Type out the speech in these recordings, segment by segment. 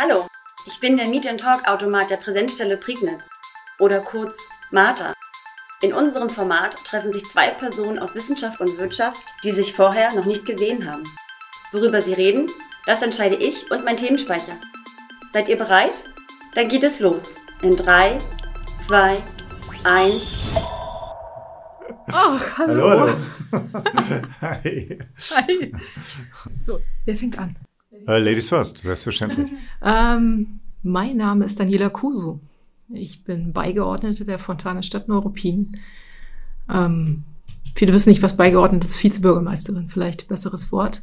Hallo, ich bin der Meet and Talk Automat der Präsenzstelle Prignitz oder kurz Martha. In unserem Format treffen sich zwei Personen aus Wissenschaft und Wirtschaft, die sich vorher noch nicht gesehen haben. Worüber sie reden, das entscheide ich und mein Themenspeicher. Seid ihr bereit? Dann geht es los. In 3, 2, 1. Oh, hallo. Hallo. Hi. Hi. So, wer fängt an? Äh, Ladies first, selbstverständlich. Ähm, mein Name ist Daniela Kusu. Ich bin Beigeordnete der Fontane Stadt Neuruppin. Ähm, viele wissen nicht, was beigeordnet ist. Vizebürgermeisterin, vielleicht besseres Wort.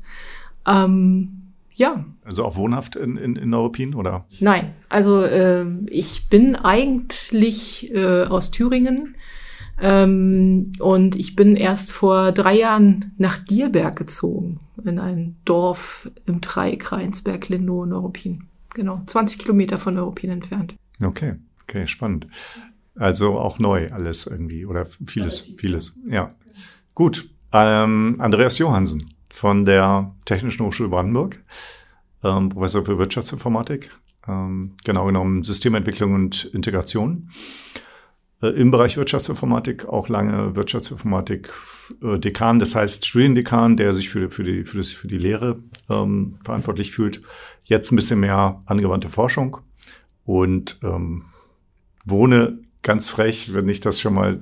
Ähm, ja, Also auch wohnhaft in, in, in Neuruppin, oder? Nein, also ähm, ich bin eigentlich äh, aus Thüringen ähm, und ich bin erst vor drei Jahren nach Dierberg gezogen, in ein Dorf im Dreieck Rheinsberg, Lindow, Neuruppin. Genau, 20 Kilometer von Neuruppin entfernt. Okay, okay, spannend. Also auch neu alles irgendwie, oder vieles, vieles. Ja. Gut. Ähm, Andreas Johansen von der Technischen Hochschule Brandenburg, ähm, Professor für Wirtschaftsinformatik, ähm, genau genommen Systementwicklung und Integration. Äh, Im Bereich Wirtschaftsinformatik auch lange Wirtschaftsinformatik äh, Dekan, das heißt Studiendekan, der sich für, für, die, für, das, für die Lehre ähm, verantwortlich fühlt. Jetzt ein bisschen mehr angewandte Forschung und ähm, wohne ganz frech, wenn ich das schon mal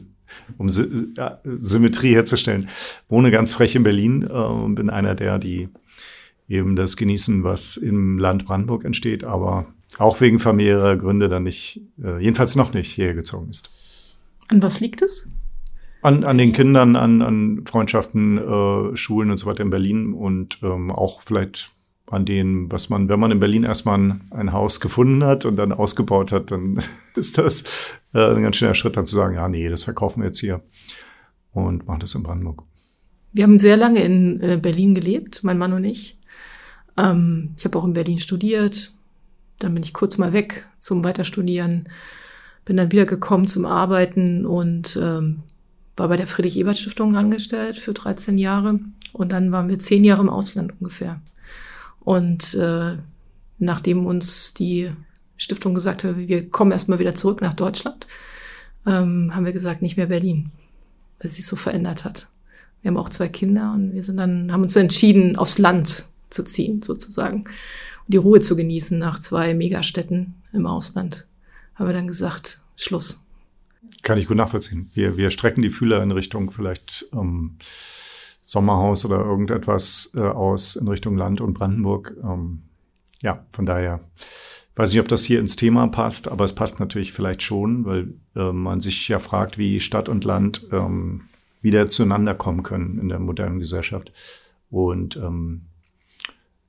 um Sy ja, Symmetrie herzustellen, wohne ganz frech in Berlin äh, und bin einer der, die eben das genießen, was im Land Brandenburg entsteht, aber auch wegen familiärer Gründe dann nicht, äh, jedenfalls noch nicht hierher gezogen ist. An was liegt es? An, an den Kindern, an, an Freundschaften, äh, Schulen und so weiter in Berlin und ähm, auch vielleicht an denen, was man, wenn man in Berlin erstmal ein, ein Haus gefunden hat und dann ausgebaut hat, dann ist das äh, ein ganz schöner Schritt, dann zu sagen, ja, nee, das verkaufen wir jetzt hier und machen das in Brandenburg. Wir haben sehr lange in äh, Berlin gelebt, mein Mann und ich. Ähm, ich habe auch in Berlin studiert. Dann bin ich kurz mal weg zum Weiterstudieren. Bin dann wieder gekommen zum Arbeiten und ähm, war bei der Friedrich-Ebert-Stiftung angestellt für 13 Jahre. Und dann waren wir zehn Jahre im Ausland ungefähr. Und äh, nachdem uns die Stiftung gesagt hat, wir kommen erstmal wieder zurück nach Deutschland, ähm, haben wir gesagt, nicht mehr Berlin, weil es sich so verändert hat. Wir haben auch zwei Kinder und wir sind dann, haben uns entschieden, aufs Land zu ziehen, sozusagen. Und die Ruhe zu genießen nach zwei Megastädten im Ausland. Haben wir dann gesagt, Schluss. Kann ich gut nachvollziehen. Wir, wir strecken die Fühler in Richtung vielleicht ähm, Sommerhaus oder irgendetwas äh, aus in Richtung Land und Brandenburg. Ähm, ja, von daher weiß nicht, ob das hier ins Thema passt, aber es passt natürlich vielleicht schon, weil äh, man sich ja fragt, wie Stadt und Land ähm, wieder zueinander kommen können in der modernen Gesellschaft. Und ähm,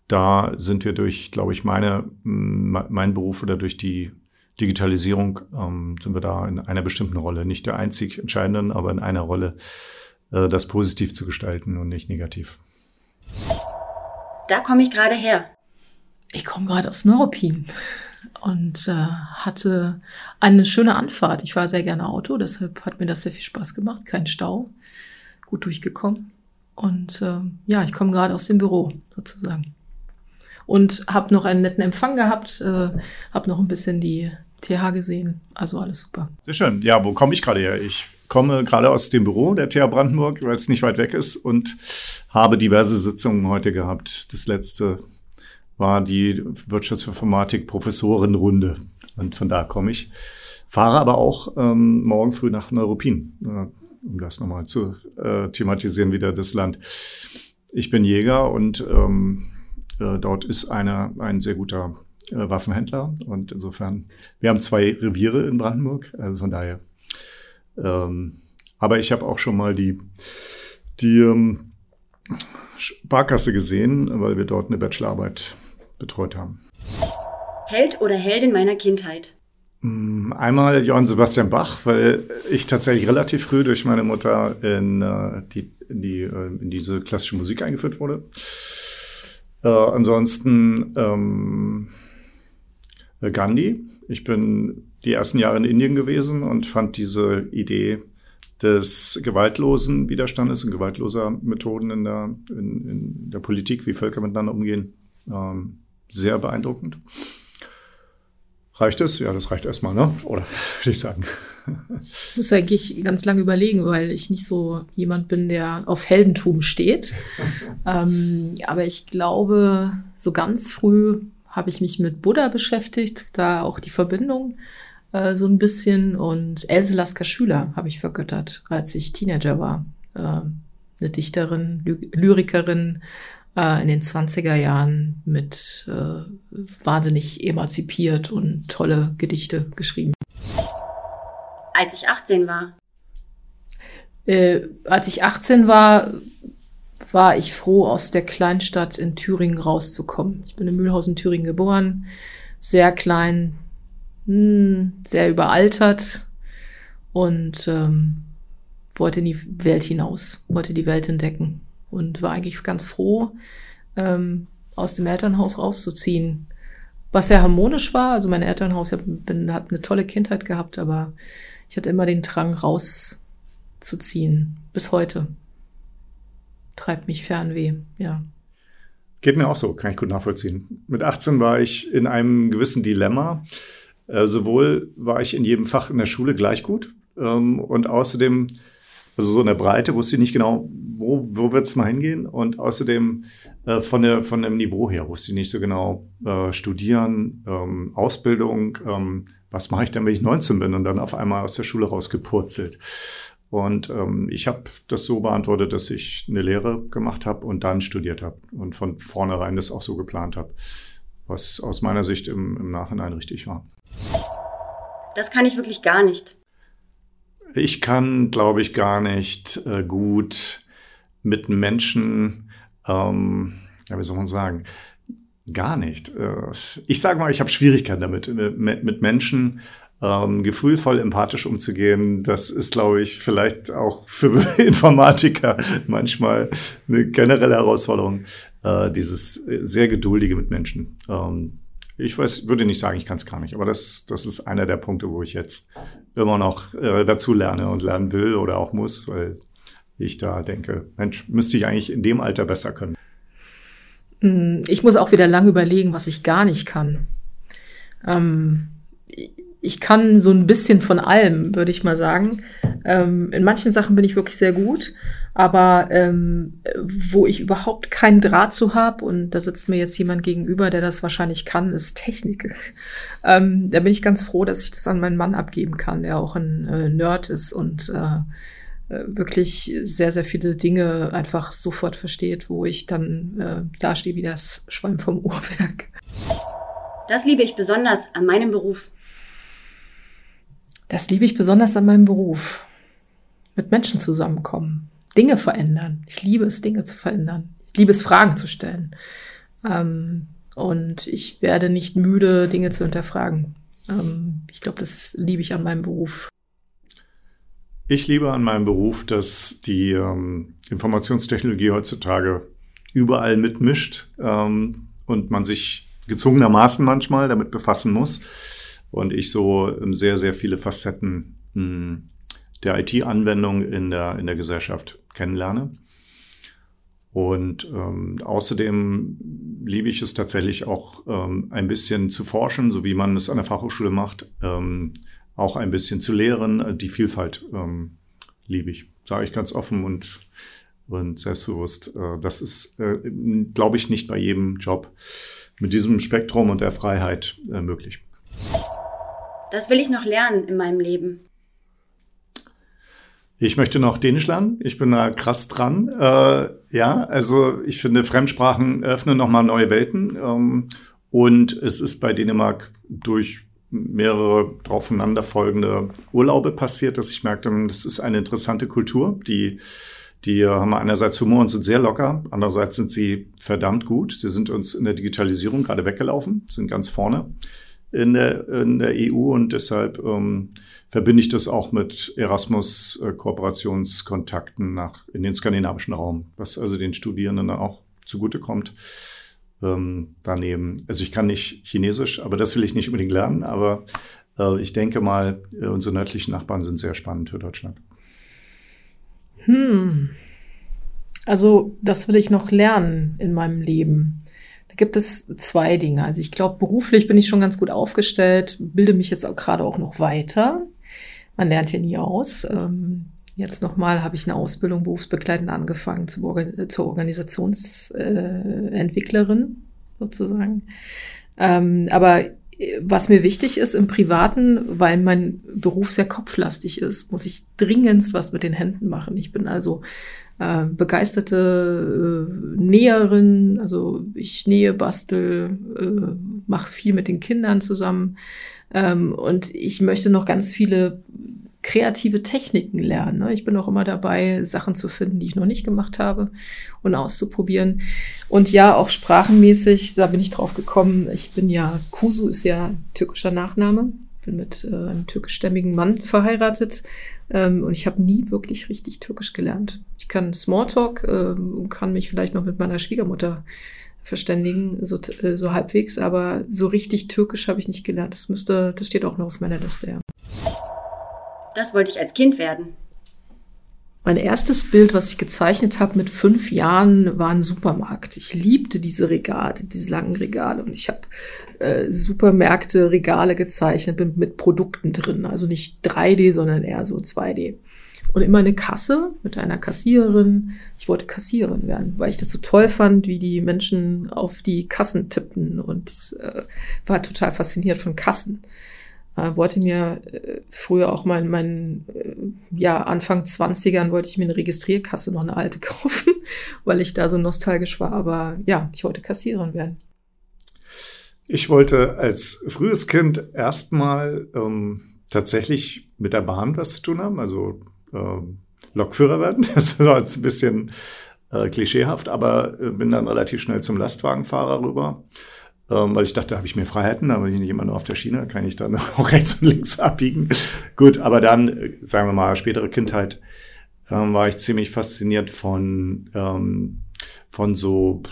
da sind wir durch, glaube ich, meine, mein Beruf oder durch die Digitalisierung ähm, sind wir da in einer bestimmten Rolle, nicht der einzig entscheidenden, aber in einer Rolle, äh, das positiv zu gestalten und nicht negativ. Da komme ich gerade her. Ich komme gerade aus Neuruppin und äh, hatte eine schöne Anfahrt. Ich war sehr gerne Auto, deshalb hat mir das sehr viel Spaß gemacht. Kein Stau, gut durchgekommen. Und äh, ja, ich komme gerade aus dem Büro sozusagen. Und habe noch einen netten Empfang gehabt, äh, habe noch ein bisschen die TH gesehen. Also alles super. Sehr schön. Ja, wo komme ich gerade her? Ich komme gerade aus dem Büro der TH Brandenburg, weil es nicht weit weg ist und habe diverse Sitzungen heute gehabt. Das letzte war die Wirtschaftsinformatik Professorenrunde und von da komme ich. Fahre aber auch ähm, morgen früh nach Neuruppin, äh, um das nochmal zu äh, thematisieren, wieder das Land. Ich bin Jäger und ähm, äh, dort ist einer ein sehr guter äh, Waffenhändler und insofern, wir haben zwei Reviere in Brandenburg, also von daher. Ähm, aber ich habe auch schon mal die, die ähm, Sparkasse gesehen, weil wir dort eine Bachelorarbeit betreut haben. Held oder Heldin meiner Kindheit? Einmal Johann Sebastian Bach, weil ich tatsächlich relativ früh durch meine Mutter in, äh, die, in, die, äh, in diese klassische Musik eingeführt wurde. Äh, ansonsten ähm, Gandhi. Ich bin die ersten Jahre in Indien gewesen und fand diese Idee des gewaltlosen Widerstandes und gewaltloser Methoden in der, in, in der Politik, wie Völker miteinander umgehen, ähm, sehr beeindruckend. Reicht es? Ja, das reicht erstmal, ne? Oder würde ich sagen. Ich muss eigentlich ganz lange überlegen, weil ich nicht so jemand bin, der auf Heldentum steht. ähm, aber ich glaube, so ganz früh habe ich mich mit Buddha beschäftigt, da auch die Verbindung äh, so ein bisschen. Und Else Lasker Schüler habe ich vergöttert, als ich Teenager war. Äh, eine Dichterin, Ly Lyrikerin äh, in den 20er Jahren mit äh, wahnsinnig emanzipiert und tolle Gedichte geschrieben. Als ich 18 war. Äh, als ich 18 war, war ich froh, aus der Kleinstadt in Thüringen rauszukommen. Ich bin in Mühlhausen, Thüringen geboren, sehr klein, mh, hm, sehr überaltert und ähm, wollte in die Welt hinaus, wollte die Welt entdecken und war eigentlich ganz froh, ähm, aus dem Elternhaus rauszuziehen. Was sehr harmonisch war. Also mein Elternhaus, ich hat eine tolle Kindheit gehabt, aber ich hatte immer den Drang rauszuziehen. Bis heute. Treibt mich Fernweh, ja. Geht mir auch so, kann ich gut nachvollziehen. Mit 18 war ich in einem gewissen Dilemma. Äh, sowohl war ich in jedem Fach in der Schule gleich gut ähm, und außerdem also so in der Breite wusste ich nicht genau, wo, wo wird es mal hingehen. Und außerdem äh, von, der, von dem Niveau her wusste ich nicht so genau, äh, studieren, ähm, Ausbildung, ähm, was mache ich denn, wenn ich 19 bin und dann auf einmal aus der Schule rausgepurzelt. Und ähm, ich habe das so beantwortet, dass ich eine Lehre gemacht habe und dann studiert habe und von vornherein das auch so geplant habe, was aus meiner Sicht im, im Nachhinein richtig war. Das kann ich wirklich gar nicht. Ich kann, glaube ich, gar nicht äh, gut mit Menschen, ähm, ja, wie soll man sagen, gar nicht. Äh, ich sage mal, ich habe Schwierigkeiten damit, mit, mit Menschen ähm, gefühlvoll empathisch umzugehen. Das ist, glaube ich, vielleicht auch für Informatiker manchmal eine generelle Herausforderung, äh, dieses sehr geduldige mit Menschen. Ähm, ich weiß, würde nicht sagen, ich kann es gar nicht, aber das, das ist einer der Punkte, wo ich jetzt immer noch äh, dazu lerne und lernen will oder auch muss, weil ich da denke, Mensch, müsste ich eigentlich in dem Alter besser können. Mm, ich muss auch wieder lang überlegen, was ich gar nicht kann. Ähm, ich kann so ein bisschen von allem, würde ich mal sagen. Ähm, in manchen Sachen bin ich wirklich sehr gut, aber ähm, wo ich überhaupt keinen Draht zu habe, und da sitzt mir jetzt jemand gegenüber, der das wahrscheinlich kann, ist Technik. ähm, da bin ich ganz froh, dass ich das an meinen Mann abgeben kann, der auch ein äh, Nerd ist und äh, äh wirklich sehr, sehr viele Dinge einfach sofort versteht, wo ich dann äh, dastehe wie das Schwein vom Uhrwerk. Das liebe ich besonders an meinem Beruf. Das liebe ich besonders an meinem Beruf. Mit Menschen zusammenkommen, Dinge verändern. Ich liebe es, Dinge zu verändern. Ich liebe es, Fragen zu stellen. Ähm, und ich werde nicht müde, Dinge zu hinterfragen. Ähm, ich glaube, das liebe ich an meinem Beruf. Ich liebe an meinem Beruf, dass die ähm, Informationstechnologie heutzutage überall mitmischt ähm, und man sich gezwungenermaßen manchmal damit befassen muss und ich so sehr, sehr viele Facetten hm, der IT-Anwendung in der, in der Gesellschaft kennenlerne. Und ähm, außerdem liebe ich es tatsächlich auch ähm, ein bisschen zu forschen, so wie man es an der Fachhochschule macht, ähm, auch ein bisschen zu lehren. Die Vielfalt ähm, liebe ich, sage ich ganz offen und, und selbstbewusst. Äh, das ist, äh, glaube ich, nicht bei jedem Job mit diesem Spektrum und der Freiheit äh, möglich. Das will ich noch lernen in meinem Leben. Ich möchte noch Dänisch lernen. Ich bin da krass dran. Äh, ja, also ich finde, Fremdsprachen öffnen nochmal neue Welten. Ähm, und es ist bei Dänemark durch mehrere aufeinanderfolgende Urlaube passiert, dass ich merkte, das ist eine interessante Kultur. Die, die haben einerseits Humor und sind sehr locker, andererseits sind sie verdammt gut. Sie sind uns in der Digitalisierung gerade weggelaufen, sind ganz vorne in der, in der EU und deshalb ähm, verbinde ich das auch mit Erasmus-Kooperationskontakten nach in den skandinavischen Raum, was also den Studierenden auch zugutekommt. Ähm, daneben, also ich kann nicht Chinesisch, aber das will ich nicht unbedingt lernen, aber äh, ich denke mal, äh, unsere nördlichen Nachbarn sind sehr spannend für Deutschland. Hm. Also, das will ich noch lernen in meinem Leben Da gibt es zwei Dinge. Also ich glaube, beruflich bin ich schon ganz gut aufgestellt, bilde mich jetzt auch gerade auch noch weiter. Man lernt ja nie aus. Ähm, jetzt nochmal habe ich eine Ausbildung berufsbegleitend angefangen zur, Organisationsentwicklerin äh, sozusagen. Ähm, aber was mir wichtig ist im Privaten, weil mein Beruf sehr kopflastig ist, muss ich dringendst was mit den Händen machen. Ich bin also äh, begeisterte äh, Näherin, also ich nähe, bastel, äh, mache viel mit den Kindern zusammen ähm, und ich möchte noch ganz viele kreative Techniken lernen. Ne? Ich bin auch immer dabei, Sachen zu finden, die ich noch nicht gemacht habe und auszuprobieren. Und ja, auch sprachenmäßig, da bin ich drauf gekommen. Ich bin ja, Kusu ist ja türkischer Nachname. Bin mit äh, einem türkischstämmigen Mann verheiratet ähm, und ich habe nie wirklich richtig Türkisch gelernt. Ich kann Smalltalk äh, kann mich vielleicht noch mit meiner Schwiegermutter verständigen, so, äh, so halbwegs, aber so richtig Türkisch habe ich nicht gelernt. Das müsste, das steht auch noch auf meiner Liste, ja. Das wollte ich als Kind werden. Mein erstes Bild, was ich gezeichnet habe mit fünf Jahren, war ein Supermarkt. Ich liebte diese Regale, diese langen Regale. Und ich habe äh, Supermärkte, Regale gezeichnet mit, mit Produkten drin. Also nicht 3D, sondern eher so 2D. Und immer eine Kasse mit einer Kassiererin. Ich wollte Kassiererin werden, weil ich das so toll fand, wie die Menschen auf die Kassen tippten und äh, war total fasziniert von Kassen äh, wollte mir äh, früher auch mal in meinen äh, ja, Anfang 20ern wollte ich mir eine Registrierkasse noch eine alte kaufen, weil ich da so nostalgisch war. Aber ja, ich wollte Kassiererin werden. Ich wollte als frühes Kind erstmal ähm, tatsächlich mit der Bahn was zu tun haben, also ähm, Lokführer werden. Das war jetzt ein bisschen äh, klischeehaft, aber äh, bin dann relativ schnell zum Lastwagenfahrer rüber ähm, weil ich dachte, da habe ich mehr Freiheiten, aber ich nicht immer nur auf der Schiene, kann ich dann auch rechts und links abbiegen. Gut, aber dann, äh, sagen wir mal, spätere Kindheit, ähm, war ich ziemlich fasziniert von, ähm, von so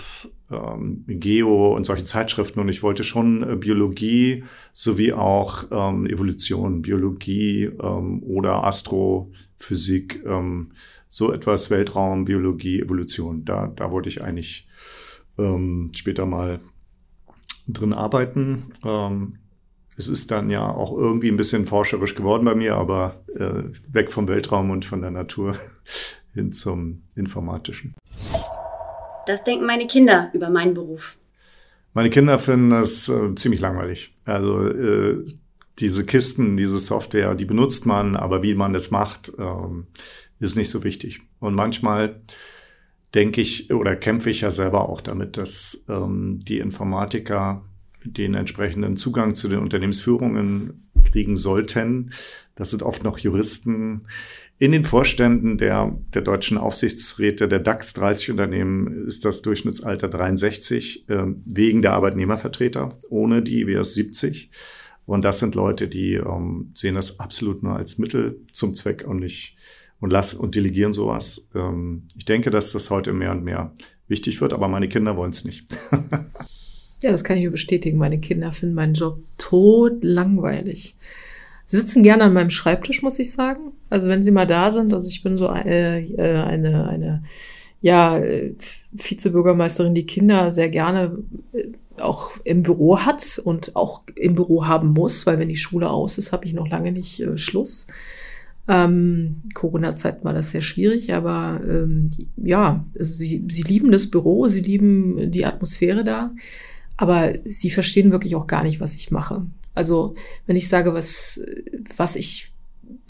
ähm, Geo und solchen Zeitschriften und ich wollte schon äh, Biologie sowie auch ähm, Evolution, Biologie ähm, oder Astrophysik, so etwas Weltraum, Biologie, Evolution. Da, da wollte ich eigentlich später mal drin arbeiten. Ähm, es ist dann ja auch irgendwie ein bisschen forscherisch geworden bei mir, aber äh, weg vom Weltraum und von der Natur hin zum Informatischen. Das denken meine Kinder über meinen Beruf. Meine Kinder finden das äh, ziemlich langweilig. Also äh, diese Kisten, diese Software, die benutzt man, aber wie man das macht, ähm, ist nicht so wichtig. Und manchmal denke ich oder kämpfe ich ja selber auch damit, dass ähm, die Informatiker den entsprechenden Zugang zu den Unternehmensführungen kriegen sollten. Das sind oft noch Juristen. In den Vorständen der, der deutschen Aufsichtsräte der DAX 30 Unternehmen ist das Durchschnittsalter 63 äh, wegen der Arbeitnehmervertreter, ohne die wäre es 70. Und das sind Leute, die ähm, sehen das absolut nur als Mittel zum Zweck und nicht und lass und delegieren sowas. Ähm, ich denke, dass das heute mehr und mehr wichtig wird, aber meine Kinder wollen es nicht. ja, das kann ich nur bestätigen. Meine Kinder finden meinen Job tot langweilig. Sie sitzen gerne an meinem Schreibtisch, muss ich sagen. Also wenn sie mal da sind, also ich bin so eine, äh, eine, eine ja, Vizebürgermeisterin, die Kinder sehr gerne äh, auch im Büro hat und auch im Büro haben muss, weil wenn die Schule aus ist, habe ich noch lange nicht äh, Schluss. Ähm, Corona-Zeit war das sehr schwierig, aber ähm, ja, also sie, sie lieben das Büro, sie lieben die Atmosphäre da, aber sie verstehen wirklich auch gar nicht, was ich mache. Also wenn ich sage, was, was ich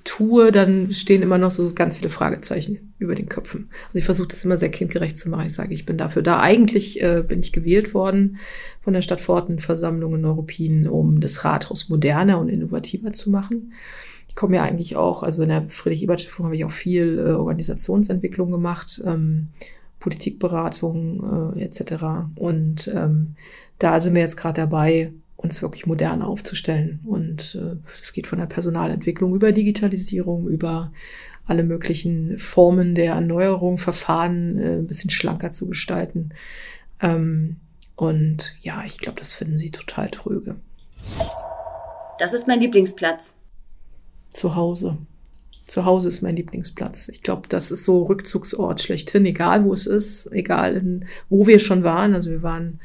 tue, dann stehen immer noch so ganz viele Fragezeichen über den Köpfen. Also ich versuche das immer sehr kindgerecht zu machen. Ich sage, ich bin dafür da. Eigentlich äh, bin ich gewählt worden von der Stadtverordnetenversammlung in Neuruppin, um das Rathaus moderner und innovativer zu machen. Ich komme ja eigentlich auch, also in der Friedrich-Ebert-Stiftung habe ich auch viel äh, Organisationsentwicklung gemait, ähm, Politikberatung äh, etc. Und ähm, da sind wir jetzt gerade dabei, uns wirklich modern aufzustellen. Und es äh, geht von der Personalentwicklung über Digitalisierung, über alle möglichen Formen der Erneuerung, Verfahren äh, ein bisschen schlanker zu gestalten. Ähm, und ja, ich glaube, das finden Sie total tröge. Das ist mein Lieblingsplatz zu Hause. Zu Hause ist mein Lieblingsplatz. Ich glaube, das ist so Rückzugsort schlechthin, egal wo es ist, egal in, wo wir schon waren. Also wir waren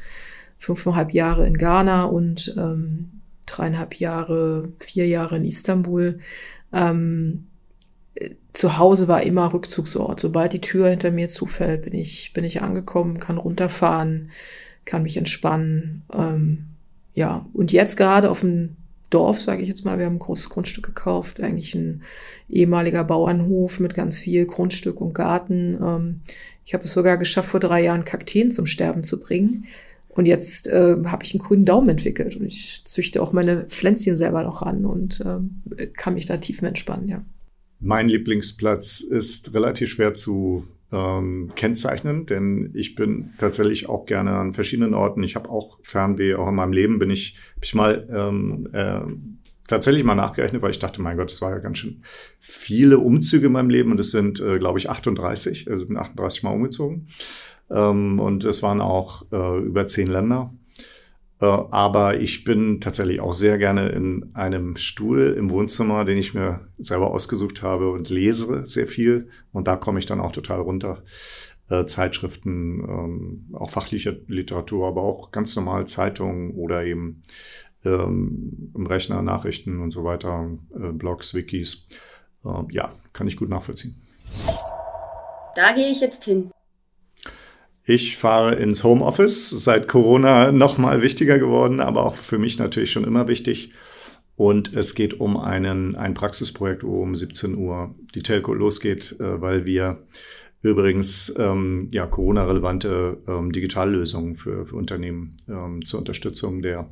fünfeinhalb Jahre in Ghana und ähm, dreieinhalb Jahre, vier Jahre in Istanbul. Ähm, zu Hause war immer Rückzugsort. Sobald die Tür hinter mir zufällt, bin ich, bin ich angekommen, kann runterfahren, kann mich entspannen. Ähm, ja, und jetzt gerade auf dem Dorf, sage ich jetzt mal, wir haben ein großes Grundstück gekauft, eigentlich ein ehemaliger Bauernhof mit ganz viel Grundstück und Garten. Ähm, ich habe es sogar geschafft, vor drei Jahren Kakteen zum Sterben zu bringen. Und jetzt äh, habe ich einen grünen Daumen entwickelt und ich züchte auch meine Pflänzchen selber noch ran und äh, kann mich da tief entspannen, ja. Mein Lieblingsplatz ist relativ schwer zu ähm, kennzeichnen, denn ich bin tatsächlich auch gerne an verschiedenen Orten. Ich habe auch Fernweh, auch in meinem Leben bin ich, hab ich mal ähm, äh, tatsächlich mal nachgerechnet, weil ich dachte, mein Gott, es war ja ganz schön viele Umzüge in meinem Leben und es sind, äh, glaube ich, 38, also bin 38 Mal umgezogen. Ähm, und es waren auch äh, über zehn Länder. Äh, aber ich bin tatsächlich auch sehr gerne in einem Stuhl im Wohnzimmer, den ich mir selber ausgesucht habe und lese sehr viel. Und da komme ich dann auch total runter. Äh, Zeitschriften, ähm, auch fachliche Literatur, aber auch ganz normal Zeitungen oder eben ähm, im Rechner Nachrichten und so weiter, äh, Blogs, Wikis. ja, kann ich gut nachvollziehen. Da gehe ich jetzt hin. Ich fahre ins Homeoffice, seit Corona noch mal wichtiger geworden, aber auch für mich natürlich schon immer wichtig. Und es geht um einen, ein Praxisprojekt, wo um 17 Uhr die Telco losgeht, äh, weil wir übrigens ähm, ja, Corona-relevante ähm, Digitallösungen für, für Unternehmen ähm, zur Unterstützung der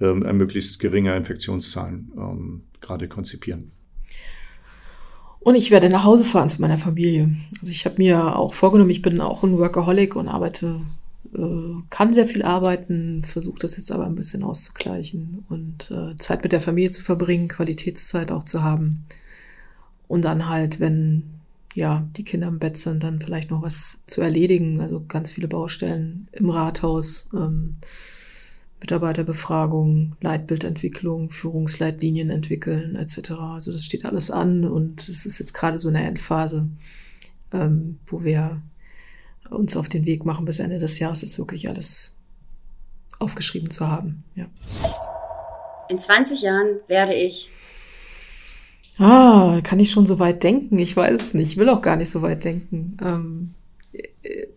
ähm, möglichst geringer Infektionszahlen ähm, gerade konzipieren. Und ich werde nach Hause fahren zu meiner Familie. Also ich habe mir auch vorgenommen, ich bin auch ein Workaholic und arbeite, äh, kann sehr viel arbeiten, versuche das jetzt aber ein bisschen auszugleichen und äh, Zeit mit der Familie zu verbringen, Qualitätszeit auch zu haben. Und dann halt, wenn ja die Kinder im Bett sind, dann vielleicht noch was zu erledigen. Also ganz viele Baustellen im Rathaus. Ähm, Mitarbeiterbefragung, Leitbildentwicklung, Führungsleitlinien entwickeln etc. Also das steht alles an und es ist jetzt gerade so eine Endphase, ähm, wo wir uns auf den Weg machen bis Ende des Jahres, ist wirklich alles aufgeschrieben zu haben. Ja. In 20 Jahren werde ich. Ah, kann ich schon so weit denken? Ich weiß es nicht. Ich will auch gar nicht so weit denken. Ähm,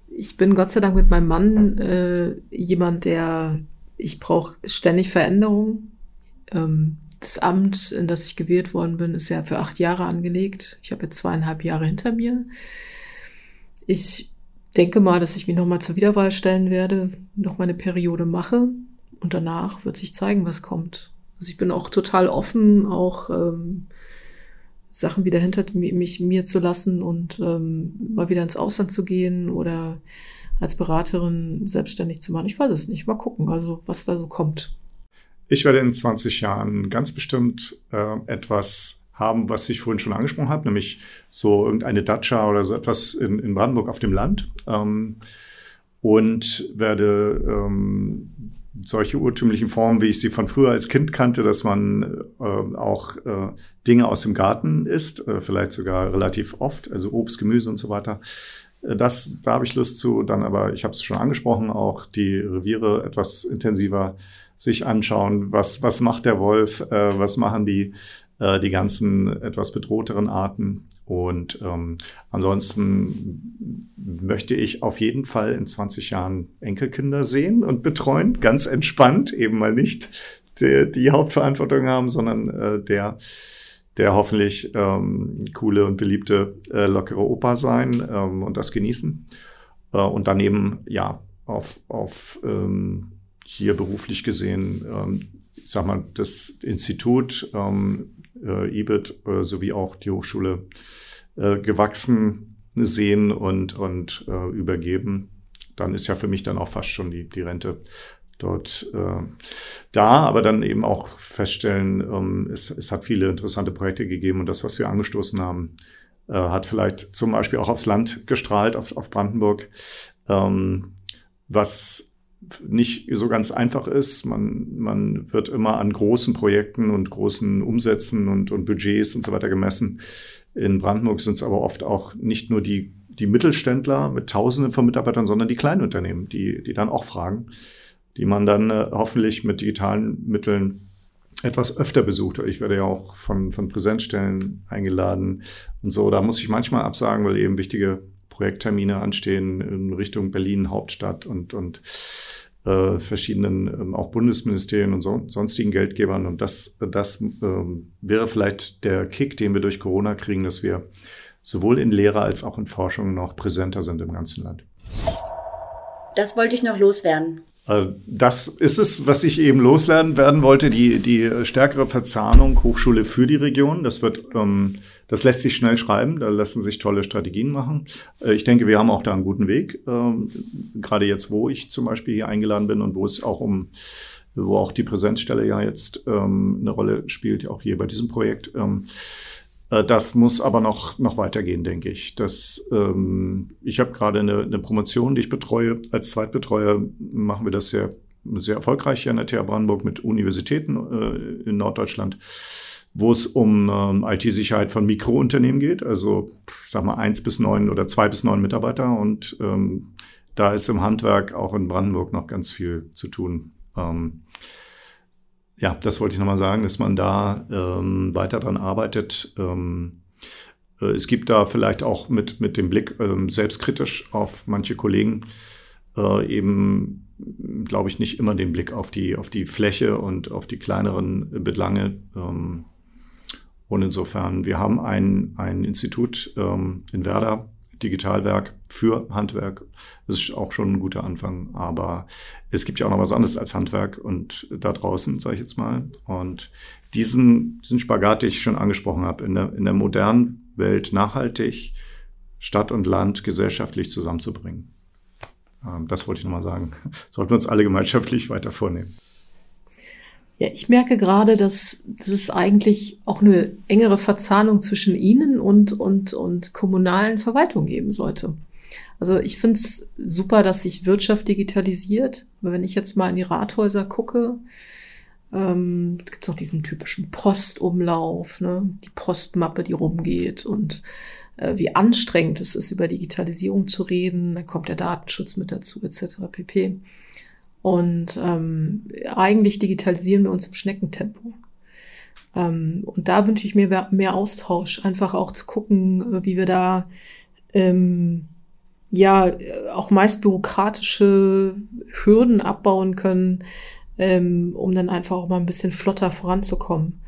ich bin Gott sei Dank mit meinem Mann äh, jemand, der ich brauche ständig Veränderungen. Ähm, das Amt, in das ich gewählt worden bin, ist ja für acht Jahre angelegt. Ich habe jetzt zweieinhalb Jahre hinter mir. Ich denke mal, dass ich mich nochmal zur Wiederwahl stellen werde, noch mal eine Periode mache und danach wird sich zeigen, was kommt. Also ich bin auch total offen, auch ähm, Sachen wieder hinter mich mir zu lassen und ähm, mal wieder ins Ausland zu gehen oder als Beraterin selbstständig zu machen. Ich weiß es nicht. Mal gucken, also was da so kommt. Ich werde in 20 Jahren ganz bestimmt äh, etwas haben, was ich vorhin schon angesprochen habe, nämlich so irgendeine Datscha oder so etwas in, in Brandenburg auf dem Land. Ähm, und werde ähm, solche urtümlichen Formen, wie ich sie von früher als Kind kannte, dass man äh, auch äh, Dinge aus dem Garten isst, äh, vielleicht sogar relativ oft, also Obst, Gemüse und so weiter, das, da habe ich Lust zu. Dann aber, ich habe es schon angesprochen, auch die Reviere etwas intensiver sich anschauen. Was, was macht der Wolf? Äh, was machen die, äh, die ganzen etwas bedrohteren Arten? Und ähm, ansonsten möchte ich auf jeden Fall in 20 Jahren Enkelkinder sehen und betreuen. Ganz entspannt, eben mal nicht die, die Hauptverantwortung haben, sondern äh, der der hoffentlich ähm, coole und beliebte, äh, lockere Opa sein ähm, und das genießen. Äh, und daneben, ja, auf, auf ähm, hier beruflich gesehen, ähm, ich sag mal, das Institut, ähm, äh, IBIT äh, sowie auch die Hochschule äh, gewachsen sehen und, und äh, übergeben. Dann ist ja für mich dann auch fast schon die, die Rente dort äh, da, aber dann eben auch feststellen, ähm, es, es hat viele interessante Projekte gegeben und das, was wir angestoßen haben, äh, hat vielleicht zum Beispiel auch aufs Land gestrahlt, auf, auf Brandenburg, ähm, was nicht so ganz einfach ist. Man, man wird immer an großen Projekten und großen Umsätzen und, und Budgets und so weiter gemessen. In Brandenburg sind es aber oft auch nicht nur die, die Mittelständler mit Tausenden von Mitarbeitern, sondern die Kleinunternehmen, die, die dann auch fragen die man dann äh, hoffentlich mit digitalen Mitteln etwas öfter besucht. Ich werde ja auch von, von Präsenzstellen eingeladen und so. Da muss ich manchmal absagen, weil eben wichtige Projekttermine anstehen in Richtung Berlin, Hauptstadt und, und äh, verschiedenen ähm, auch Bundesministerien und so, sonstigen Geldgebern. Und das, das ähm, wäre vielleicht der Kick, den wir durch Corona kriegen, dass wir sowohl in Lehre als auch in Forschung noch präsenter sind im ganzen Land. Das wollte ich noch loswerden. Also das ist es, was ich eben loswerden werden wollte, die, die stärkere Verzahnung Hochschule für die Region. Das wird, ähm, das lässt sich schnell schreiben, da lassen sich tolle Strategien machen. Äh, ich denke, wir haben auch da einen guten Weg. Ähm, gerade jetzt, wo ich zum Beispiel hier eingeladen bin und wo es auch um, wo auch die Präsenzstelle ja jetzt ähm, eine Rolle spielt, auch hier bei diesem Projekt. Äh, das muss aber noch, noch weitergehen, denke ich. Das, ähm, ich habe gerade eine, eine Promotion, die ich betreue. Als Zweitbetreuer machen wir das sehr, sehr erfolgreich hier an der TH Brandenburg mit Universitäten äh, in Norddeutschland, wo es um ähm, IT-Sicherheit von Mikrounternehmen geht, also sag mal eins bis neun oder zwei bis neun Mitarbeiter. Und ähm, da ist im Handwerk auch in Brandenburg noch ganz viel zu tun. Ähm, ja, das wollte ich nochmal sagen, dass man da ähm, weiter dran arbeitet. Ähm, äh, es gibt da vielleicht auch mit, mit dem Blick ähm, selbstkritisch auf manche Kollegen äh, eben, glaube ich, nicht immer den Blick auf die, auf die Fläche und auf die kleineren Belange. Ähm, und insofern, wir haben ein, ein Institut ähm, in Werder, Digitalwerk für Handwerk. Das ist auch schon ein guter Anfang. Aber es gibt ja auch noch was anderes als Handwerk und da draußen, sage ich jetzt mal. Und diesen, diesen Spagat, den ich schon angesprochen habe, in der, in der modernen Welt nachhaltig Stadt und Land gesellschaftlich zusammenzubringen. Ähm, das wollte ich nochmal sagen. Sollten wir uns alle gemeinschaftlich weiter vornehmen. Ja, ich merke gerade, dass, dass es eigentlich auch eine engere Verzahnung zwischen Ihnen und, und, und kommunalen Verwaltungen geben sollte. Also ich finde es super, dass sich Wirtschaft digitalisiert. Aber wenn ich jetzt mal in die Rathäuser gucke, ähm, gibt es auch diesen typischen Postumlauf, ne? die Postmappe, die rumgeht und äh, wie anstrengend es ist, über Digitalisierung zu reden. Dann kommt der Datenschutz mit dazu, etc. pp. Und ähm, eigentlich digitalisieren wir uns im Schneckentempo. Ähm, und da wünsche ich mir mehr Austausch, einfach auch zu gucken, äh, wie wir da ähm, ja auch meist bürokratische Hürden abbauen können, ähm, um dann einfach auch mal ein bisschen flotter voranzukommen.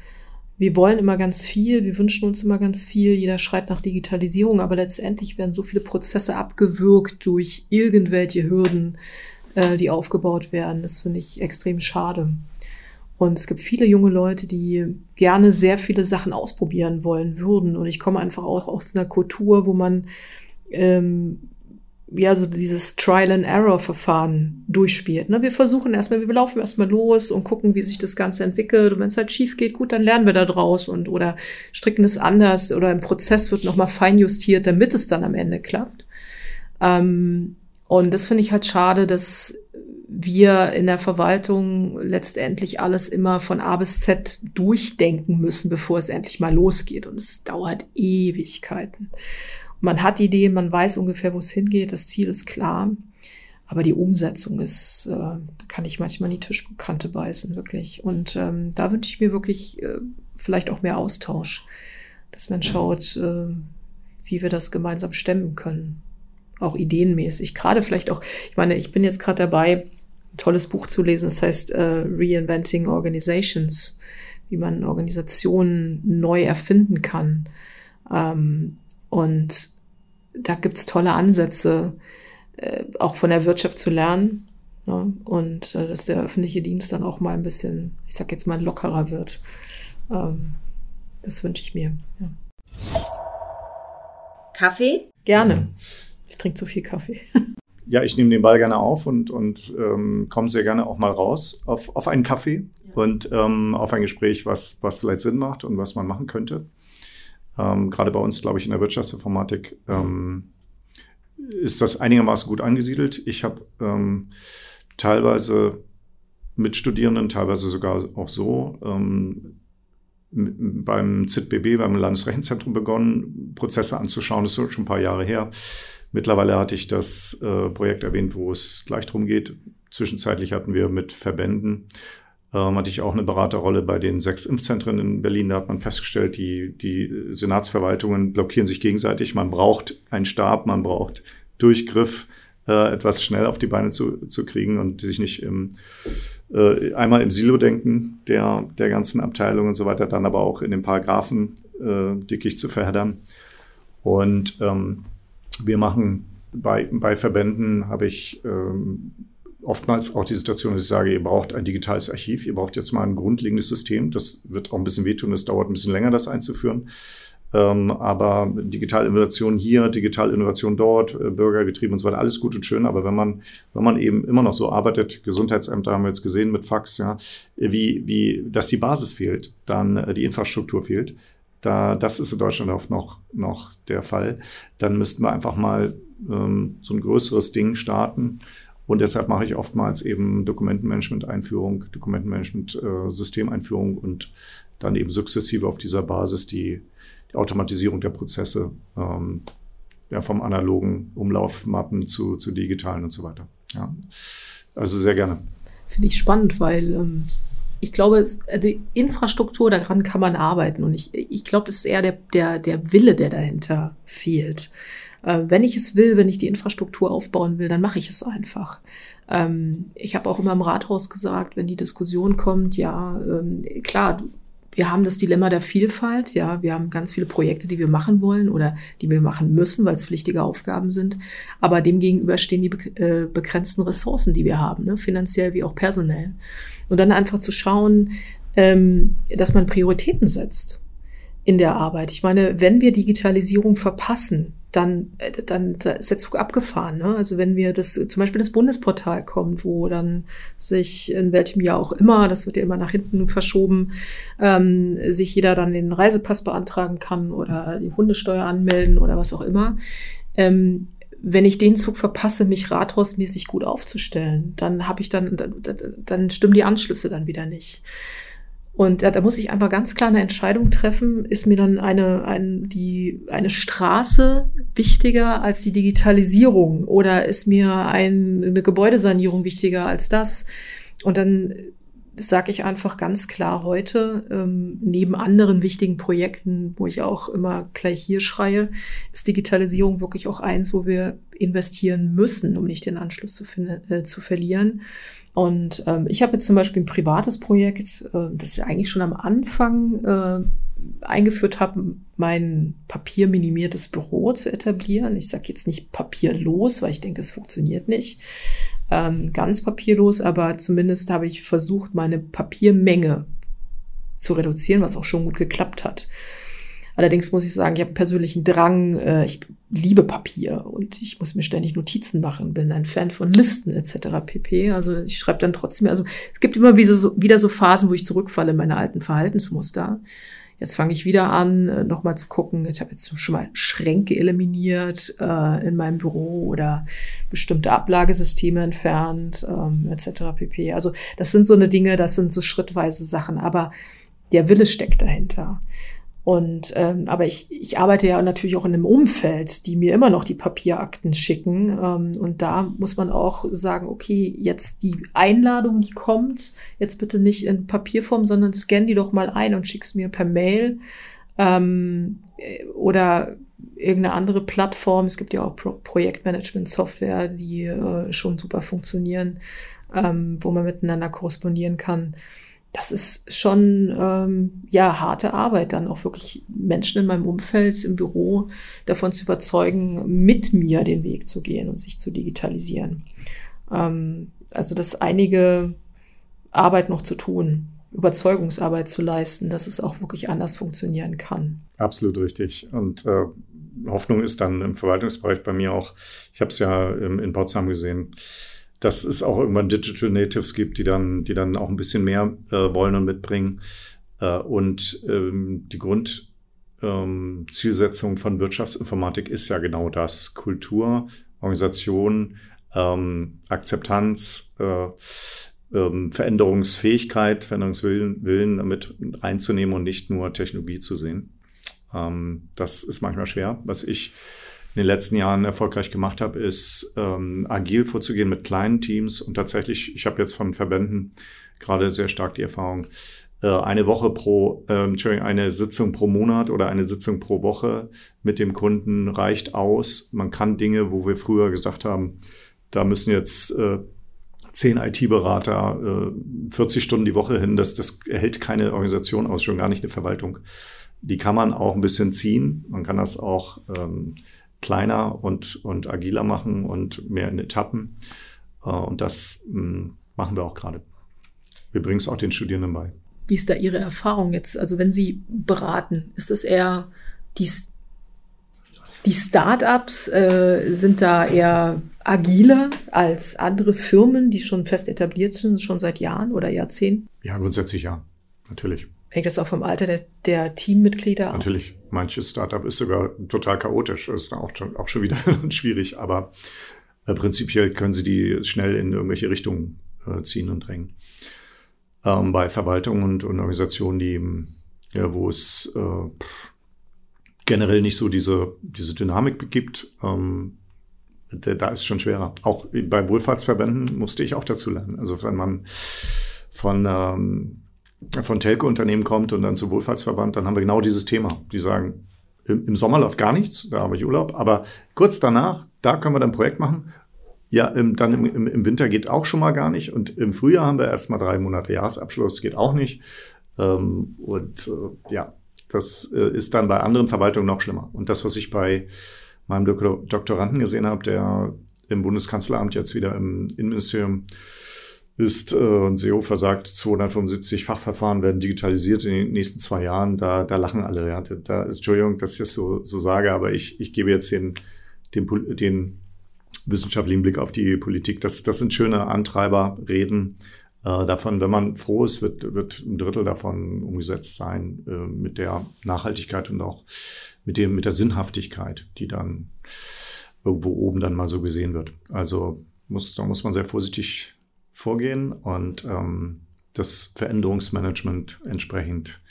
Wir wollen immer ganz viel, wir wünschen uns immer ganz viel, jeder schreit nach Digitalisierung, aber letztendlich werden so viele Prozesse abgewürgt durch irgendwelche Hürden, äh, die aufgebaut werden. Das finde ich extrem schade. Und es gibt viele junge Leute, die gerne sehr viele Sachen ausprobieren wollen würden. Und ich komme einfach auch aus einer Kultur, wo man ähm, ja so dieses Trial-and-Error-Verfahren durchspielt. Ne? Wir versuchen erstmal, wir laufen erstmal los und gucken, wie sich das Ganze entwickelt. Und wenn es halt schief geht, gut, dann lernen wir da draus und oder stricken es anders oder im Prozess wird nochmal feinjustiert, damit es dann am Ende klappt. Ähm, und das finde ich halt schade, dass wir in der Verwaltung letztendlich alles immer von A bis Z durchdenken müssen, bevor es endlich mal losgeht. Und es dauert Ewigkeiten. Man hat Ideen, man weiß ungefähr, wo es hingeht, das Ziel ist klar. Aber die Umsetzung ist, äh, da kann ich manchmal die Tischkante beißen, wirklich. Und ähm, da wünsche ich mir wirklich äh, vielleicht auch mehr Austausch, dass man schaut, äh, wie wir das gemeinsam stemmen können auch ideenmäßig. Gerade vielleicht auch, ich meine, ich bin jetzt gerade dabei, ein tolles Buch zu lesen, das heißt äh, Reinventing Organizations, wie man Organisationen neu erfinden kann. Ähm, und da gibt's tolle Ansätze, äh, auch von der Wirtschaft zu lernen. Ne? Und äh, dass der öffentliche Dienst dann auch mal ein bisschen, ich sag jetzt mal, lockerer wird. Ähm, das wünsche ich mir. Ja. Kaffee? Gerne trinke zu viel Kaffee. Ja, ich nehme den Ball gerne auf und, und ähm, komme sehr gerne auch mal raus auf, auf einen Kaffee ja. und ähm, auf ein Gespräch, was, was vielleicht Sinn macht und was man machen könnte. Ähm, gerade bei uns, glaube ich, in der Wirtschaftsinformatik ähm, ist das einigermaßen gut angesiedelt. Ich habe ähm, teilweise mit Studierenden, teilweise sogar auch so, ähm, beim ZBB, beim Landesrechenzentrum begonnen, Prozesse anzuschauen. Das ist schon ein paar Jahre her. Mittlerweile hatte ich das äh, Projekt erwähnt, wo es gleich darum geht, zwischenzeitlich hatten wir mit Verbänden, ähm, hatte ich auch eine Beraterrolle bei den sechs Impfzentren in Berlin. Da hat man festgestellt, die, die Senatsverwaltungen blockieren sich gegenseitig. Man braucht einen Stab, man braucht Durchgriff, äh, etwas schnell auf die Beine zu, zu kriegen und sich nicht im, äh, einmal im Silo denken der, der ganzen Abteilung und so weiter, dann aber auch in den Paragraphen äh, dickig zu verheddern. Und ähm, wir machen bei, bei Verbänden habe ich ähm, oftmals auch die Situation, dass ich sage, ihr braucht ein digitales Archiv, ihr braucht jetzt mal ein grundlegendes System. Das wird auch ein bisschen wehtun, es dauert ein bisschen länger, das einzuführen. Ähm, aber Digitalinnovation hier, Digitalinnovation dort, äh, bürgergetrieben und so weiter, alles gut und schön. Aber wenn man, wenn man eben immer noch so arbeitet, Gesundheitsämter haben wir jetzt gesehen mit Fax, ja, wie, wie, dass die Basis fehlt, dann äh, die Infrastruktur fehlt, da, das ist in Deutschland oft noch, noch der Fall. Dann müssten wir einfach mal ähm, so ein größeres Ding starten. Und deshalb mache ich oftmals eben Dokumentenmanagement-Einführung, Dokumentenmanagement-Systemeinführung und dann eben sukzessive auf dieser Basis die, die Automatisierung der Prozesse ähm, ja, vom analogen Umlaufmappen zu, zu digitalen und so weiter. Ja. Also sehr gerne. Finde ich spannend, weil ähm, ich glaube, es, also die Infrastruktur, daran kann man arbeiten. Und ich, ich glaube, es ist eher der, der, der Wille, der dahinter fehlt. Äh, wenn ich es will, wenn ich die Infrastruktur aufbauen will, dann mache ich es einfach. Ähm, ich habe auch immer im Rathaus gesagt, wenn die Diskussion kommt, ja, ähm, klar, wir haben das Dilemma der Vielfalt, ja, wir haben ganz viele Projekte, die wir machen wollen oder die wir machen müssen, weil es pflichtige Aufgaben sind. Aber demgegenüber stehen die äh, begrenzten Ressourcen, die wir haben, ne, finanziell wie auch personell. Und dann einfach zu schauen, ähm, dass man Prioritäten setzt in der Arbeit. Ich meine, wenn wir Digitalisierung verpassen, dann, äh, dann da ist der Zug abgefahren. Ne? Also wenn wir das, zum Beispiel das Bundesportal kommt, wo dann sich in welchem Jahr auch immer, das wird ja immer nach hinten verschoben, ähm, sich jeder dann den Reisepass beantragen kann oder die Hundesteuer anmelden oder was auch immer. Ähm, wenn ich den Zug verpasse, mich rathausmäßig gut aufzustellen, dann habe ich dann, dann, dann stimmen die Anschlüsse dann wieder nicht. Und da, da muss ich einfach ganz klar eine Entscheidung treffen. Ist mir dann eine, ein, die, eine Straße wichtiger als die Digitalisierung? Oder ist mir ein, eine Gebäudesanierung wichtiger als das? Und dann sage ich einfach ganz klar heute, ähm, neben anderen wichtigen Projekten, wo ich auch immer gleich hier schreie, ist Digitalisierung wirklich auch eins, wo wir investieren müssen, um nicht den Anschluss zu, äh, zu verlieren. Und ähm, ich habe jetzt zum Beispiel ein privates Projekt, äh, das ich eigentlich schon am Anfang äh, eingeführt habe, mein papierminimiertes Büro zu etablieren. Ich sage jetzt nicht papierlos, weil ich denke, es funktioniert nicht ähm, ganz papierlos, aber zumindest habe ich versucht, meine Papiermenge zu reduzieren, was auch schon gut geklappt hat. Allerdings muss ich sagen, ich habe einen persönlichen Drang, äh, ich liebe Papier und ich muss mir ständig Notizen machen, bin ein Fan von Listen etc. pp. Also ich schreibe dann trotzdem, also es gibt immer wieder so, wieder so Phasen, wo ich zurückfalle in meine alten Verhaltensmuster. Jetzt fange ich wieder an, äh, nochmal zu gucken. Ich habe jetzt schon mal Schränke eliminiert äh, in meinem Büro oder bestimmte Ablagesysteme entfernt, ähm, etc. pp. Also das sind so eine Dinge, das sind so schrittweise Sachen, aber der Wille steckt dahinter. Und ähm, aber ich, ich arbeite ja natürlich auch in einem Umfeld, die mir immer noch die Papierakten schicken. Ähm, und da muss man auch sagen, okay, jetzt die Einladung, die kommt, jetzt bitte nicht in Papierform, sondern scan die doch mal ein und schick's mir per Mail. Ähm, oder irgendeine andere Plattform. Es gibt ja auch Pro Projektmanagement-Software, die äh, schon super funktionieren, ähm, wo man miteinander korrespondieren kann das ist schon ähm, ja harte Arbeit, dann auch wirklich Menschen in meinem Umfeld im Büro davon zu überzeugen, mit mir den Weg zu gehen und sich zu digitalisieren. Ähm, also das einige Arbeit noch zu tun, Überzeugungsarbeit zu leisten, dass es auch wirklich anders funktionieren kann. Absolut richtig. Und äh, Hoffnung ist dann im Verwaltungsbereich bei mir auch, ich habe es ja in, in Potsdam gesehen, dass es auch irgendwann Digital Natives gibt, die dann, die dann auch ein bisschen mehr äh, wollen und mitbringen. Äh, und ähm, die Grundzielsetzung ähm, von Wirtschaftsinformatik ist ja genau das. Kultur, Organisation, ähm, Akzeptanz, äh, ähm, Veränderungsfähigkeit, Veränderungswillen Willen damit reinzunehmen und nicht nur Technologie zu sehen. Ähm, das ist manchmal schwer. Was ich in den letzten Jahren erfolgreich gemacht habe, ist ähm, agil vorzugehen mit kleinen Teams. Und tatsächlich, ich habe jetzt von Verbänden gerade sehr stark die Erfahrung, äh, eine Woche pro, äh, Entschuldigung, eine Sitzung pro Monat oder eine Sitzung pro Woche mit dem Kunden reicht aus. Man kann Dinge, wo wir früher gesagt haben, da müssen jetzt äh, zehn IT-Berater äh, 40 Stunden die Woche hin, das, das erhält keine Organisation aus, schon gar nicht eine Verwaltung. Die kann man auch ein bisschen ziehen. Man kann das auch ähm, kleiner und, und agiler machen und mehr in Etappen. Äh, und das mh, hm, machen wir auch gerade. Wir bringen es auch den Studierenden bei. Wie ist da Ihre Erfahrung jetzt? Also wenn Sie beraten, ist das eher die, die Startups äh, sind da eher agiler als andere Firmen, die schon fest etabliert sind, schon seit Jahren oder Jahrzehnten? Ja, grundsätzlich ja, natürlich. Hängt das auch vom Alter der, der Teammitglieder ab? Natürlich. Manches Startup ist sogar total chaotisch. Das ist auch schon, auch schon wieder schwierig. Aber äh, prinzipiell können sie die schnell in irgendwelche Richtungen äh, ziehen und drängen ähm, bei Verwaltungen und, und, Organisationen, die, ja, wo es äh, generell nicht so diese, diese Dynamik gibt, ähm, da ist es schon schwerer. Auch bei Wohlfahrtsverbänden musste ich auch dazu lernen. Also wenn man von, ähm, von Telco-Unternehmen kommt und dann zu Wohlfahrtsverband, dann haben wir genau dieses Thema. Die sagen, im, im Sommer läuft gar nichts, da habe ich Urlaub, aber kurz danach, da können wir dann ein Projekt machen ja, im, dann im, im, Winter geht auch schon mal gar nicht. Und im Frühjahr haben wir erst mal drei Monate Jahresabschluss, geht auch nicht. Ähm, und äh, ja, das äh, ist dann bei anderen Verwaltungen noch schlimmer. Und das, was ich bei meinem Dok Doktoranden gesehen habe, der im Bundeskanzleramt jetzt wieder im Innenministerium ist äh, und Seehofer sagt, 275 Fachverfahren werden digitalisiert in den nächsten zwei Jahren. Da, da lachen alle. Ja. Da, Entschuldigung, dass ich das so, so sage, aber ich, ich gebe jetzt den, den, den wissenschaftlichen Blick auf die Politik. Das, das sind schöne Antreiberreden. Äh, davon, wenn man froh ist, wird, wird ein Drittel davon umgesetzt sein äh, mit der Nachhaltigkeit und auch mit dem, mit der Sinnhaftigkeit, die dann irgendwo oben dann mal so gesehen wird. Also muss, da muss man sehr vorsichtig vorgehen und ähm, das Veränderungsmanagement entsprechend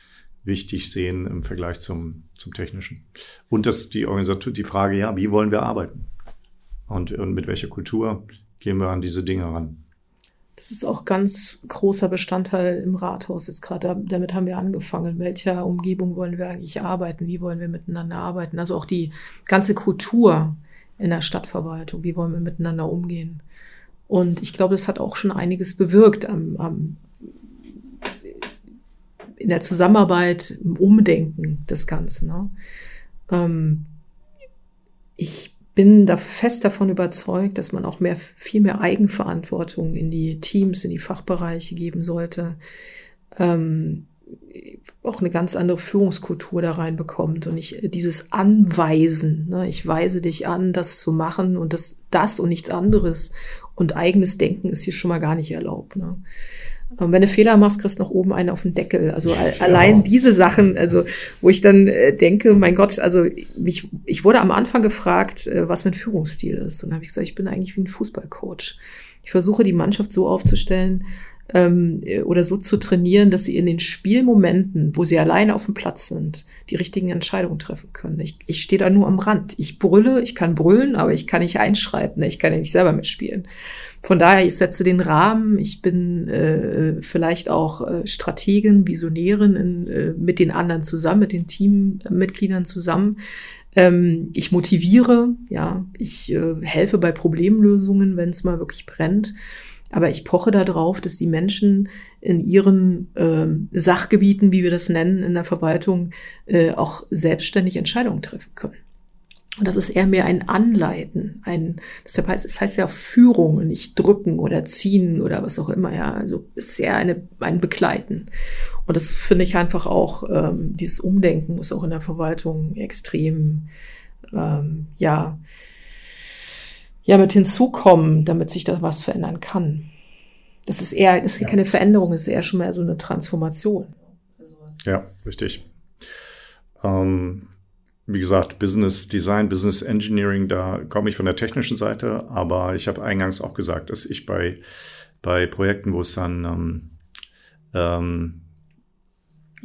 wichtig sehen im Vergleich zum, zum Technischen. Und das die Organisation, die Frage, ja, wie wollen wir arbeiten? und, und mit welcher Kultur gehen wir an diese Dinge ran. Das ist auch ganz großer Bestandteil im Rathaus jetzt gerade. Damit haben wir angefangen. In welcher Umgebung wollen wir eigentlich arbeiten? Wie wollen wir miteinander arbeiten? Also auch die ganze Kultur in der Stadtverwaltung. Wie wollen wir miteinander umgehen? Und ich glaube, das hat auch schon einiges bewirkt am, am, in der Zusammenarbeit, im Umdenken des Ganzen. Ne? Ähm, ich bin da fest davon überzeugt, dass man auch mehr, viel mehr Eigenverantwortung in die Teams, in die Fachbereiche geben sollte. Ähm, auch eine ganz andere Führungskultur da reinbekommt und nicht dieses Anweisen. Ne? Ich weise dich an, das zu machen und das, das und nichts anderes. Und eigenes Denken ist hier schon mal gar nicht erlaubt. Ne? Und wenn du Fehler machst, kriegst du noch oben einen auf den Deckel. Also ja. allein diese Sachen, also wo ich dann äh, denke, mein Gott, also mich, ich wurde am Anfang gefragt, äh, was mein Führungsstil ist. Und dann habe ich gesagt, ich bin eigentlich wie ein Fußballcoach. Ich versuche die Mannschaft so aufzustellen ähm, äh, oder so zu trainieren, dass sie in den Spielmomenten, wo sie alleine auf dem Platz sind, die richtigen Entscheidungen treffen können. Ich, ich stehe da nur am Rand. Ich brülle, ich kann brüllen, aber ich kann nicht einschreiten. Ich kann ja nicht selber mitspielen. Von daher, ich setze den Rahmen. Ich bin äh, vielleicht auch äh, Strategin, Visionärin in, äh, mit den anderen zusammen, mit den Teammitgliedern zusammen. Ähm, ich motiviere, ja, ich äh, helfe bei Problemlösungen, wenn es mal wirklich brennt. Aber ich poche darauf, dass die Menschen in ihren äh, Sachgebieten, wie wir das nennen, in der Verwaltung äh, auch selbstständig Entscheidungen treffen können. Und das ist eher mehr ein Anleiten, ein, deshalb heißt, es heißt ja Führung und nicht drücken oder ziehen oder was auch immer, ja. Also ist eher eine, ein Begleiten. Und das finde ich einfach auch, ähm, dieses Umdenken muss auch in der Verwaltung extrem, ähm, ja, ja, mit hinzukommen, damit sich da was verändern kann. Das ist eher, das ist ja. keine Veränderung, das ist eher schon mal so eine Transformation. Ja, richtig. Ähm wie gesagt, Business Design, Business Engineering, da komme ich von der technischen Seite, aber ich habe eingangs auch gesagt, dass ich bei, bei Projekten, wo es dann ähm, ähm,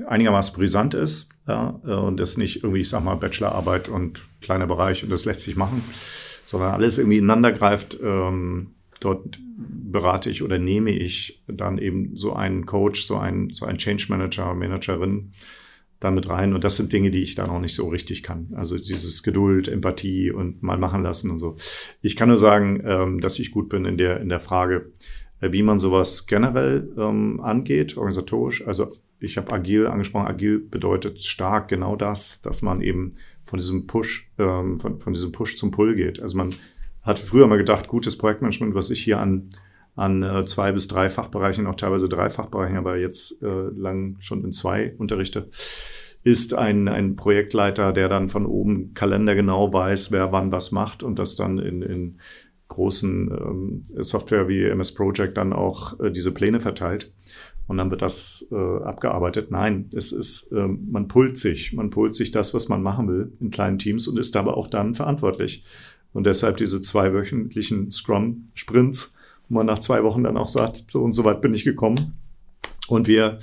einigermaßen brisant ist ja, äh, und das nicht irgendwie, ich sag mal, Bachelorarbeit und kleiner Bereich und das lässt sich machen, sondern alles irgendwie ineinander greift. Ähm, dort berate ich oder nehme ich dann eben so einen Coach, so einen, so einen Change Manager, Managerin damit rein. Und das sind Dinge, die ich da noch nicht so richtig kann. Also dieses Geduld, Empathie und mal machen lassen und so. Ich kann nur sagen, ähm, dass ich gut bin in der, in der Frage, äh, wie man sowas generell ähm, angeht, organisatorisch. Also ich habe agil angesprochen. Agil bedeutet stark genau das, dass man eben von diesem Push, ähm, von, von diesem Push zum Pull geht. Also man hat früher mal gedacht, gutes Projektmanagement, was ich hier an an äh, zwei bis drei Fachbereichen, auch teilweise drei Fachbereichen, aber jetzt äh, lang schon in zwei unterrichte, ist ein, ein Projektleiter, der dann von oben kalendergenau weiß, wer wann was macht und das dann in, in großen ähm, Software wie MS Project dann auch äh, diese Pläne verteilt. Und dann wird das äh, abgearbeitet. Nein, es ist, äh, man pult sich. Man pult sich das, was man machen will in kleinen Teams und ist aber auch dann verantwortlich. Und deshalb diese zwei wöchentlichen Scrum-Sprints, wo man nach zwei Wochen dann auch sagt, so und so weit bin ich gekommen. Und wir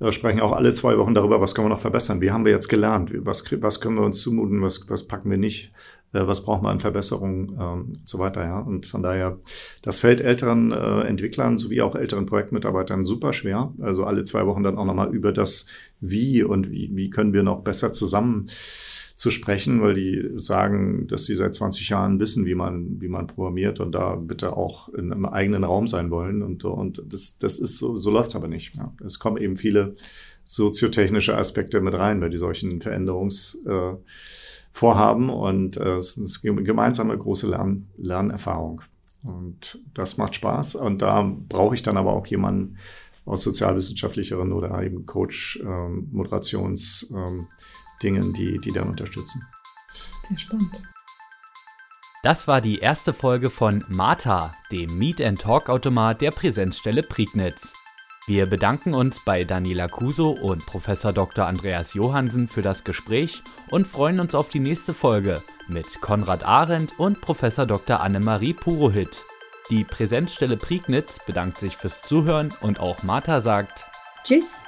äh, sprechen auch alle zwei Wochen darüber, was können wir noch verbessern. Wie haben wir jetzt gelernt? Was, was können wir uns zumuten? Was, was packen wir nicht? Äh, was brauchen wir an Verbesserungen ähm, und so weiter. Ja? Und von daher, das fällt älteren äh, Entwicklern sowie auch älteren Projektmitarbeitern super schwer. Also alle zwei Wochen dann auch nochmal über das Wie und wie, wie können wir noch besser zusammen zu sprechen, weil die sagen, dass sie seit 20 Jahren wissen, wie man, wie man programmiert und da bitte auch in einem eigenen Raum sein wollen. Und, und das, das ist so, so läuft es aber nicht. Ja. Es kommen eben viele soziotechnische Aspekte mit rein bei die solchen Veränderungsvorhaben äh, und äh, es ist eine gemeinsame große Lern Lernerfahrung. Und das macht Spaß. Und da brauche ich dann aber auch jemanden aus sozialwissenschaftlicheren oder eben Coach, ähm, Moderations, ähm, Dingen, die, die dann unterstützen. Sehr spannend. Das war die erste Folge von Martha, dem Meet and Talk Automat der Präsenzstelle Prignitz. Wir bedanken uns bei Daniela Kuso und Professor Dr. Andreas Johansen für das Gespräch und freuen uns auf die nächste Folge mit Konrad Arendt und Professor Dr. Annemarie Purohit. Die Präsenzstelle Prignitz bedankt sich fürs Zuhören und auch Martha sagt Tschüss.